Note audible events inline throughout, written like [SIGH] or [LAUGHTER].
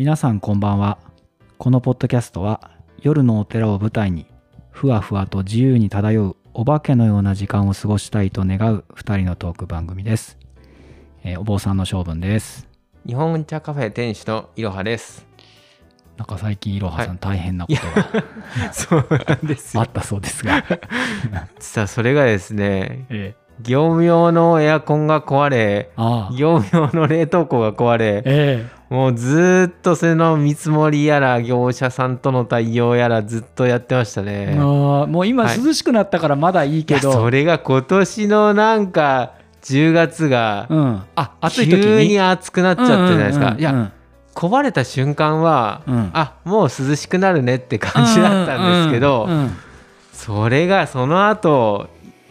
皆さんこんばんは。このポッドキャストは夜のお寺を舞台にふわふわと自由に漂うお化けのような時間を過ごしたいと願う2人のトーク番組です、えーお坊さんの性分です。日本茶カフェ店主のいろはです。なんか最近いろはさんはい。大変なことそうなんですがあったそうですが、[LAUGHS] 実はそれがですね、え業務用のエアコンが壊れ、業務用の冷凍庫が壊れ、えもうずーっとそれの見積もりやら業者さんとの対応やらずっとやってましたえね。もう今はい涼しくなったからまだいいけど、それが今年のなんか10月がうん、あ暑い時に？急に暑くなっちゃったじゃないですか。いや、や壊れた瞬間は、うん。あもう涼しくなるねって感じだったんですけど、それがその後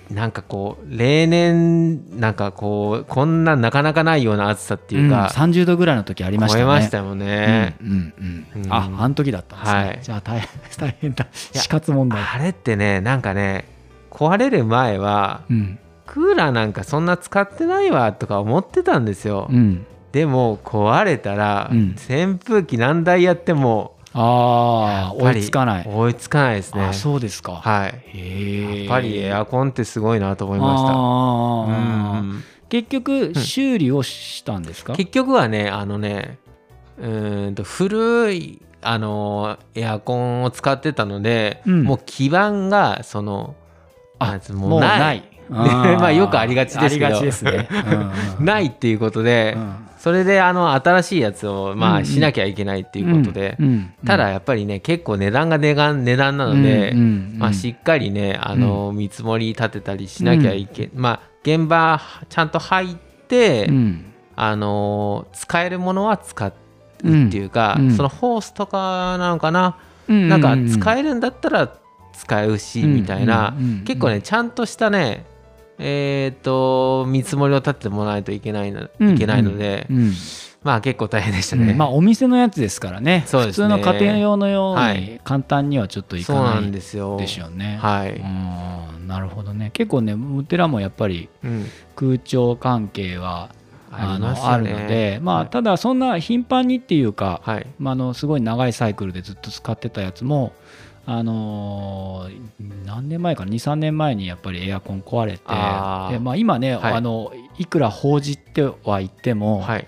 なんかこう例年なんかこうこんななかなかないような暑さっていうか、うん、30度ぐらいの時ありましたね。超えましたよね。うんうんうんうんあ、あの時だったんですね。はいじゃあ大変 [LAUGHS] 大変だ。や死活問題。あれってねなんかね壊れる前はうんクーラーなんかそんな使ってないわとか思ってたんですよ、うん。でも壊れたら、うん扇風機何台やってもああ、追いつかない。追いつかないですねあ、そうですか。はい。やっぱりエアコンってすごいなと思いましたあーうん結局修理をしたんですか？結局はねあのねうーんと古いあのエアコンを使ってたので、うんもう基板がそのあもうない。[LAUGHS] まあよくありがちですけど。ありがちですね。[LAUGHS] ないっていうことで、うん。それであの新しいやつをまあしなきゃいけないっていうことで、ただやっぱりね結構値段が値段値段なので、まあ、しっかりねあの見積もり立てたりしなきゃいけ、まあ現場ちゃんと入って、うん。あの使えるものは使うっていうか、そのホースとかなのかな、うん。なん。か使えるん。だったら使うし、みたいな、結構ねちゃん。としたねえっ、と見積もりを立ててもらわないといけないの,、うん。いけないので、うん。まあ結構大変でしたね。うん。まあお店のやつですからね。ね。普通の家庭用のようにはい。簡単にはちょっといかないですよ。でしょうね。はい、うんなるほどね。結構ねお寺もやっぱりうん、空調関係はありのますよね。あるのでまあ、はい。ただそんな頻繁にっていうか、はい。まあ、あのすごい長いサイクルでずっと使ってたやつもあのー何年前か23年前にやっぱりエアコン壊れてで、まあ、今ね、はい。あのいくら報じては言っても、はい。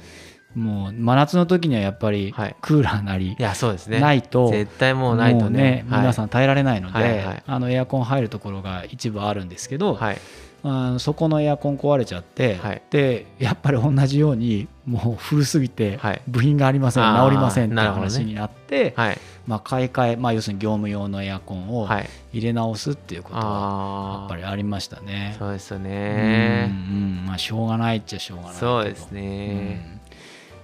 もう真夏の時にはやっぱりはい。クーラーなりいやそうですね。ないと、絶対もうないとね。はい皆さん耐えられないので、はいはい。あのエアコン入るところが一部あるんですけど、はいあのそこのエアコン壊れちゃって、はいでやっぱり同じようにもう古すぎてはい部品がありません、あー治りませんって話になって、はいまあ、買い替え、まあ、要するに業務用のエアコンをはい。入れ直すっていうことはやっぱりありましたね。そうですようんね。うんまあ、しょうがないっちゃしょうがないそうですね。うん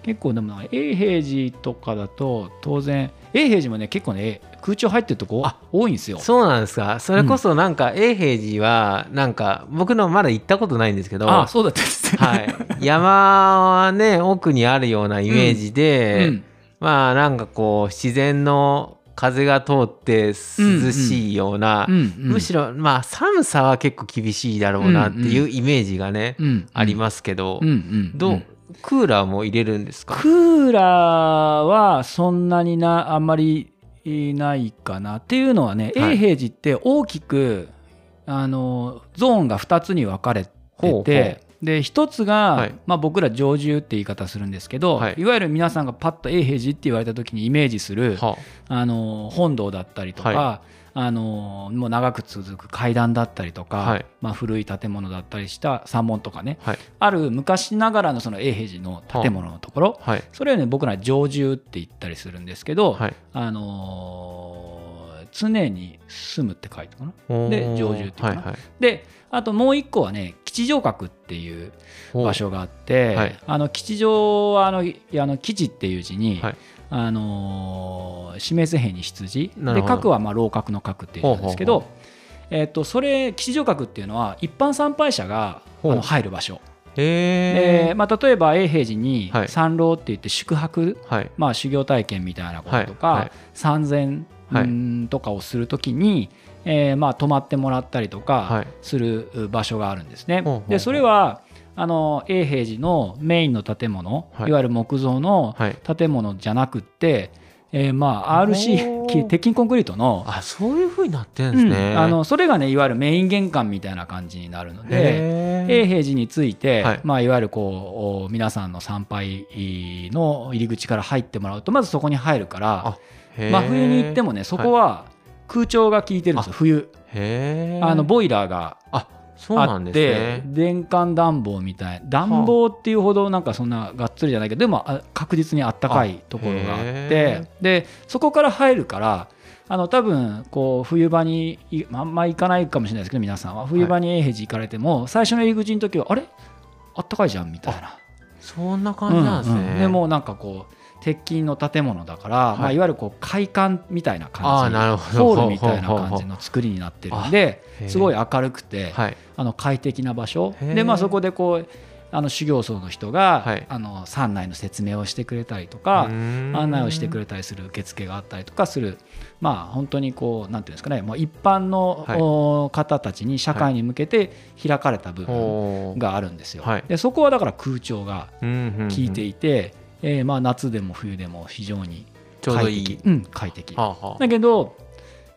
結構でも永平寺とかだと当然永平寺もね結構ね空調入ってるとこあ多いんですよ。そうなんですか。それこそなんか永平寺はなんか僕のまだ行ったことないんですけど、あそうだったんですね。はい、山はね奥にあるようなイメージで、うん。まあなんかこう自然の風が通って涼しいような、うんうんむしろまあ寒さは結構厳しいだろうなっていうイメージがね、うんありますけど、うんうんどう、うんクーラーも入れるんですか？クーラーはそんなになあんまりいないかな。っていうのはね、はい。永平寺って大きくあのゾーンが2つに分かれててほうほう。で1つが、はい。まあ、僕ら常住って言い方するんですけど、はい。い、わゆる皆さんがパッと永平寺って言われた時にイメージするはあ。の本堂だったりとか、はあのもう長く続く階段だったりとか、はい。まあ、古い建物だったりした三門とかね。はい。ある昔ながらのその永平寺の建物のところ、はい。それをね僕ら常住って言ったりするんですけど、はい。あのー常に住むって書いてあるかな。で常住っていうかな。はいはい。であともう一個はね吉祥閣っていう場所があって、はい。あの吉祥はあのあの吉っていう字に、はいあのー示す兵に羊でなるほど。閣はまあ楼閣の閣っていうんですけどえっとそれ吉祥閣っていうのは一般参拝者があの入る場所。へえで、まあ、例えば永平寺にはい。参籠って言って宿泊、はい。まあ、修行体験みたいなこととか、はい。はい。とかをするときに、えーまあ、泊まってもらったりとかはい。する場所があるんですね。でそれはあの永平寺のメインの建物、はい。い、わゆる木造のはい。建物じゃなくって、えーまあ RC 鉄筋コンクリートのあそういうふうになってるんですね、うん。あのそれがねいわゆるメイン玄関みたいな感じになるので永平寺について、はい。いまあ、いわゆるこうお皆さんの参拝の入り口から入ってもらうとまずそこに入るから真冬に行ってもねそこは空調が効いてるんですよ冬。あのボイラーがあそうなんですね。電感暖房みたい。暖房っていうほどなんかそんながっつりじゃないけどでもあ確実にあったかいところがあっへてでそこから入るからあの多分こう冬場にいあんま行かないかもしれないですけど皆さんは。冬場に永平寺行かれても最初の入り口の時はあれ？あったかいじゃんみたいな。そんな感じなんですね、うんうん。でもうなんかこう鉄筋の建物だから、はい。いまあ、いわゆるこう会館みたいなあ感じ。ーなるほど。ホールみたいな感じの作りになってるんですごい明るくて、はいあの快適な場所。で、まあ、そこでこうあの修行僧の人が、はい。あの山内の説明をしてくれたりとか、案案内をしてくれたりする受付があったりとかするまあ本当にこうなんていうんですかねもう一般の、はい。お方たちに社会に向けて開かれた部分があるんですよ。はい。でそこはだから空調が効いていて、えーまあ夏でも冬でも非常に快適。うん、快適。はあはあ。だけど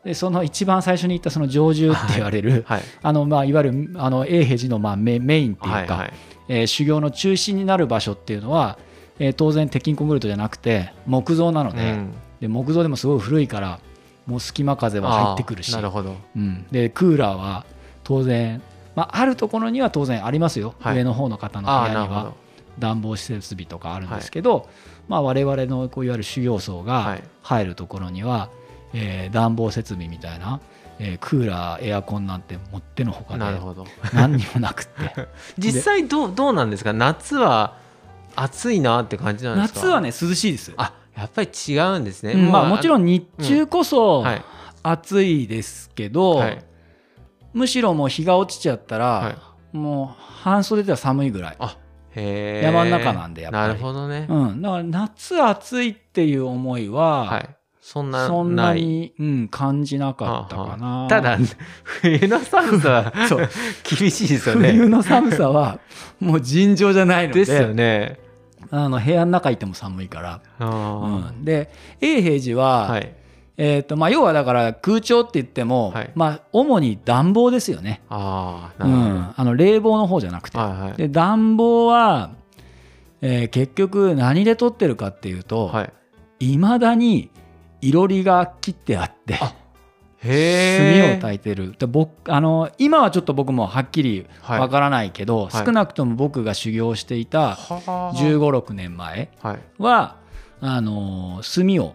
でその一番最初に言ったその常住って言われる、はい。あのまあいわゆるあの永平寺のまあメメインっていうか、はいはい。えー修行の中心になる場所っていうのは、えー当然鉄筋コンクリートじゃなくて木造なので,、うん。で木造でもすごい古いからもう隙間風は入ってくるし。なるほど。うん、でクーラーは当然、まあ、あるところには当然ありますよ、はい。上の方の方の部屋には暖房設備とかあるんですけど、まあ、我々のこういわゆる修行僧はがい。入るところには、えー暖房設備みたいな、えークーラーエアコンなんてもってのほかでなるほど。何にもなくって。[LAUGHS] 実際どうどうなんですか？夏は暑いなって感じなんですか？夏はね涼しいです、あやっぱり違うんですね、うんまあ、もちろんん。日中こそはい。暑いですけど、はい。むしろもう日が落ちちゃったら、はもう半袖では寒いぐらい、へー山の中なんでやっぱり。なるほどね、うん、だから夏暑いっていう思いは、はい。そんなそんなに、うん、感じなかったかな。はあはあ。ただ冬の寒さは [LAUGHS] そう。[LAUGHS] 厳しいですよね。冬の寒さはもう尋常じゃないので。ですよね。あの部屋の中いても寒いから、あうん、で永平寺ーは、はいえーとまあ、要はだから空調って言っても、はい。まあ、主に暖房ですよね、うああなるほど、ん、あの冷房の方じゃなくて、はいはい。で暖房は、えー結局何で取ってるかっていうと、はい。いまだにいろりが切ってあってあ炭を焚いてる。で僕あの今はちょっと僕もはっきりわからないけど、はい。少なくとも僕が修行していたは1 5 6年前はい。はあの炭を、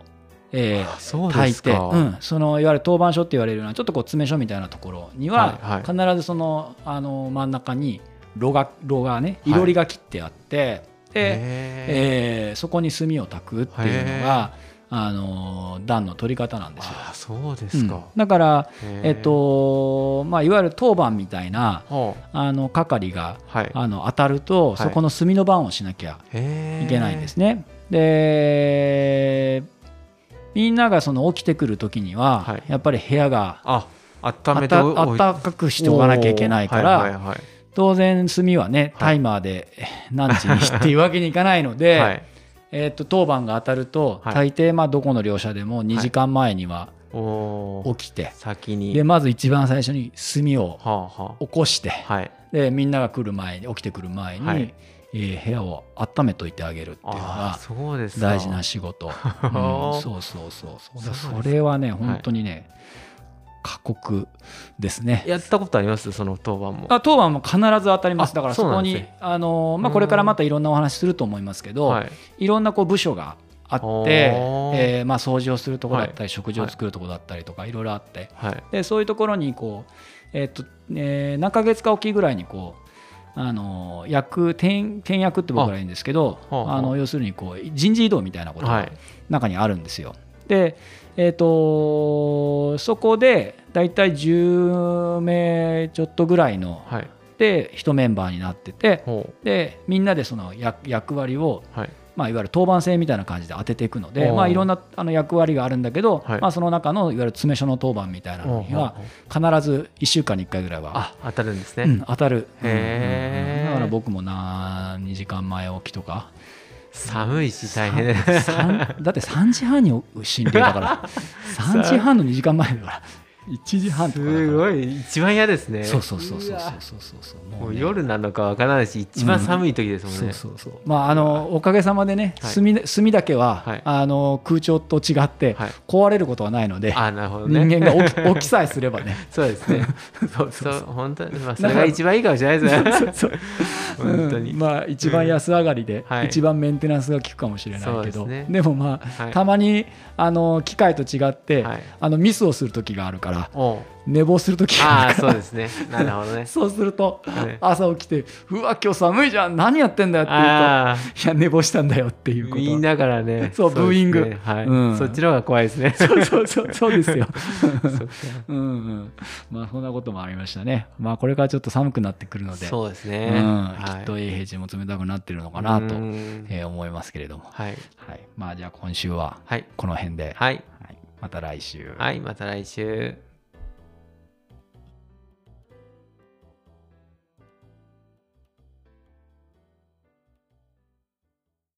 えーあそうですか、うん、そのいわゆる当番所って言われるようなちょっとこう詰め所みたいなところには、はい必ずそのあの真ん中に炉が炉がねはい。いろりが切ってあって、で、へえーそこに炭を焚くっていうのがあの暖の取り方なんですよ。あそうでうん。すか、だから、えっとまあ、いわゆる当番みたいなはあの係があはい。あの当たると、い。そこの炭の番をしなきゃいけないんですね。でみんながその起きてくる時には、はい。やっぱり部屋があ温あめてたあったかくしておかなきゃいけないから、はいはいはい。当然炭はねタはい。イマーで何時にっていうわけにいかないので、はい。えっと当番が当たると、はい。大抵まあどこの両者でも2時間前には起きて、先に。でまず一番最初に炭をはあは起こしてあはい。でみんなが来る前に起きてくる前に、はいえー部屋を温めといてあげるっていうのが大事な仕事、[LAUGHS] うんそうそうそうそう。それはね本当にね、過酷ですね。やったことあります？その当番も。あ当番も必ず当たります。あだからそうこにね。あのーまあ、うんこれからまたいろんなお話すると思いますけど、はい。い、ろんなこう部署があって、えーまあ、掃除をするところだったり、はい。食事を作るところだったりとかい。ろいろあって。はいでそういうところにこう、えーっとえー何ヶ月かおきぐらいにこうあの役転転役って僕ら言うんですけどあの要するにこう人事異動みたいなことがはい。中にあるんですよ。で、えー、とそこで大体10名ちょっとぐらいのはい。で1メンバーになっててほでみんなでその役役割を、うはいまあ、いわゆる当番制みたいな感じで当てていくので、まあ、いろんなあの役割があるんだけど、はい。まあ、その中のいわゆる詰め所の当番みたいなのには必ず1週間に1回ぐらいは、あ当たるんですね、うん、当たる、うんだから僕もな2時間前起きとか。寒いし大変。だって3時半に心霊だから。[LAUGHS] 3時半の2時間前だから1時半すごい。一番嫌ですね。そうそうそうそうそうわそうそうそう。もうね夜なのかわからないし一番寒い時ですもんね、そうそうそう。まああのおかげさまでねはい。炭,、炭だけは、はい。あの空調と違ってはい。壊れることはないので、あなるほど人ね間が起き [LAUGHS] 起きさえすればね。そうですね。そうそそう。う本当にまあそれが一番いいかもしれないですね。そう [LAUGHS] 本当に、うん。まあ一番安上がりで、はい。一番メンテナンスが効くかもしれないけど。そうですね。でもまあ、はい。たまにあの機械と違って、はい。あのミスをする時があるからおう。寝坊する時があそうですね。なるほどね。[LAUGHS] そうすると、はい。朝起きて「うわ今日寒いじゃん。何やってんだよ」って言うとああ「いや寝坊したんだよ」っていうこと。みんなからね。[LAUGHS] そうブーイング。はい、うん。そっちの方が怖いですね。[LAUGHS] そうそうそうそうですよ。うんうん、まあそんなこともありましたね。まあこれからちょっと寒くなってくるので、そうですね、うん。はい。きっと永平寺も冷たくなってるのかなと、うん。えー思いますけれども、はい。はい、まあじゃあ今週ははい。この辺で、はいはいまた来週。はいまた来週